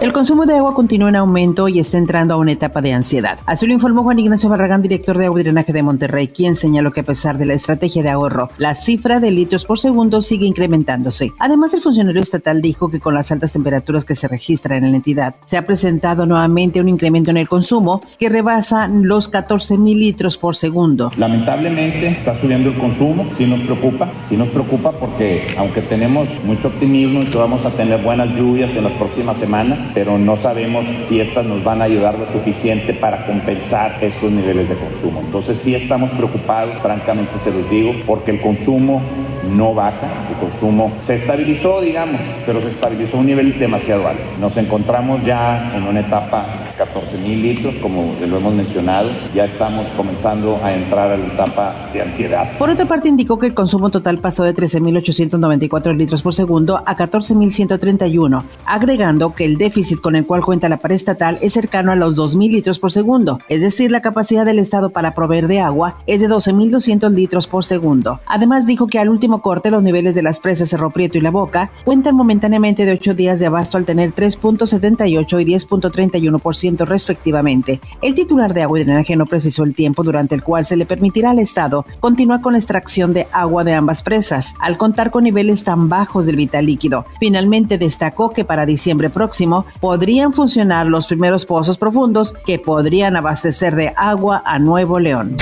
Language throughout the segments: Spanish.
El consumo de agua continúa en aumento y está entrando a una etapa de ansiedad. Así lo informó Juan Ignacio Barragán, director de agua y drenaje de Monterrey, quien señaló que a pesar de la estrategia de ahorro, la cifra de litros por segundo sigue incrementándose. Además, el funcionario estatal dijo que con las altas temperaturas que se registran en la entidad, se ha presentado nuevamente un incremento en el consumo que rebasa los 14 mil litros por segundo. Lamentablemente está subiendo el consumo, sí nos preocupa, sí nos preocupa porque aunque tenemos mucho optimismo y que vamos a tener buenas lluvias en las próximas semanas, pero no sabemos si estas nos van a ayudar lo suficiente para compensar estos niveles de consumo. Entonces sí estamos preocupados, francamente se los digo, porque el consumo no baja, el consumo se estabilizó, digamos, pero se estabilizó a un nivel demasiado alto. Nos encontramos ya en una etapa 14 mil litros, como lo hemos mencionado, ya estamos comenzando a entrar a la etapa de ansiedad. Por otra parte, indicó que el consumo total pasó de 13.894 litros por segundo a 14.131, agregando que el déficit con el cual cuenta la pared estatal es cercano a los 2.000 litros por segundo, es decir, la capacidad del Estado para proveer de agua es de 12.200 litros por segundo. Además, dijo que al último corte los niveles de las presas Cerro Prieto y La Boca cuentan momentáneamente de 8 días de abasto al tener 3.78 y 10.31% respectivamente. El titular de agua y drenaje no precisó el tiempo durante el cual se le permitirá al Estado continuar con la extracción de agua de ambas presas, al contar con niveles tan bajos del vital líquido. Finalmente destacó que para diciembre próximo podrían funcionar los primeros pozos profundos que podrían abastecer de agua a Nuevo León.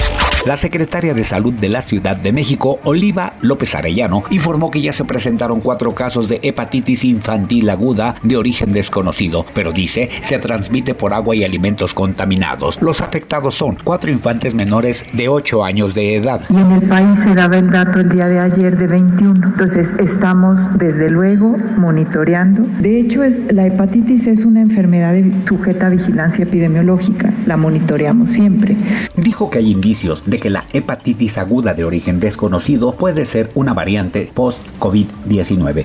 La secretaria de Salud de la Ciudad de México, Oliva López Arellano, informó que ya se presentaron cuatro casos de hepatitis infantil aguda de origen desconocido, pero dice se transmite por agua y alimentos contaminados. Los afectados son cuatro infantes menores de 8 años de edad. Y en el país se daba el dato el día de ayer de 21. Entonces estamos desde luego monitoreando. De hecho, es, la hepatitis es una enfermedad sujeta a vigilancia epidemiológica. La monitoreamos siempre. Dijo que hay indicios de que la hepatitis aguda de origen desconocido puede ser una variante post-COVID-19.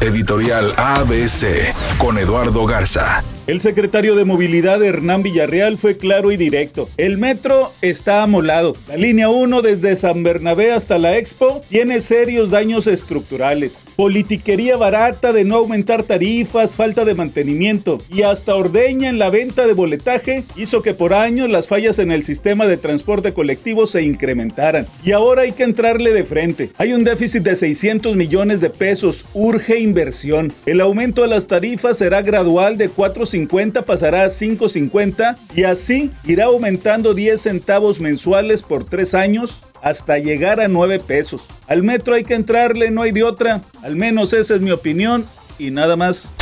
Editorial ABC con Eduardo Garza. El secretario de Movilidad Hernán Villarreal fue claro y directo. El metro está amolado. La línea 1 desde San Bernabé hasta la Expo tiene serios daños estructurales. Politiquería barata de no aumentar tarifas, falta de mantenimiento y hasta ordeña en la venta de boletaje hizo que por años las fallas en el sistema de transporte colectivo se incrementaran. Y ahora hay que entrarle de frente. Hay un déficit de 600 millones de pesos. Urge inversión. El aumento de las tarifas será gradual de 4.50 pasará a 5.50 y así irá aumentando 10 centavos mensuales por 3 años hasta llegar a 9 pesos. Al metro hay que entrarle, no hay de otra. Al menos esa es mi opinión y nada más.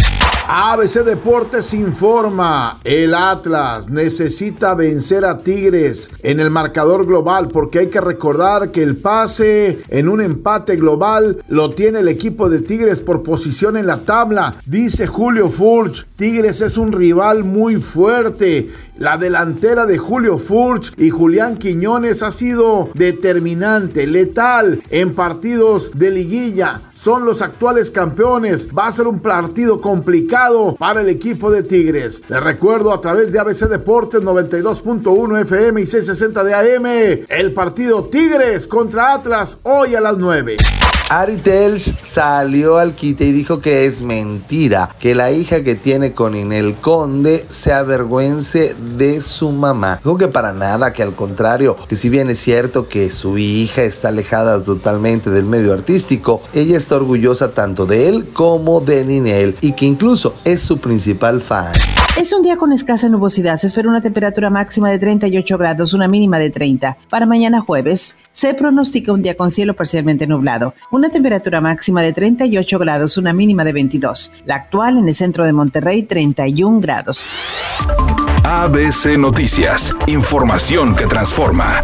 ABC Deportes informa, el Atlas necesita vencer a Tigres en el marcador global porque hay que recordar que el pase en un empate global lo tiene el equipo de Tigres por posición en la tabla, dice Julio Furch. Tigres es un rival muy fuerte. La delantera de Julio Furch y Julián Quiñones ha sido determinante, letal en partidos de liguilla. Son los actuales campeones. Va a ser un partido complicado para el equipo de Tigres. Les recuerdo a través de ABC Deportes 92.1 FM y 660 de AM. El partido Tigres contra Atlas hoy a las 9. Ari Tells salió al quite y dijo que es mentira que la hija que tiene con Inel Conde se avergüence de su mamá. Dijo que para nada, que al contrario, que si bien es cierto que su hija está alejada totalmente del medio artístico, ella está orgullosa tanto de él como de Ninel y que incluso es su principal fan. Es un día con escasa nubosidad. Se espera una temperatura máxima de 38 grados, una mínima de 30. Para mañana jueves se pronostica un día con cielo parcialmente nublado. Una temperatura máxima de 38 grados, una mínima de 22. La actual en el centro de Monterrey, 31 grados. ABC Noticias. Información que transforma.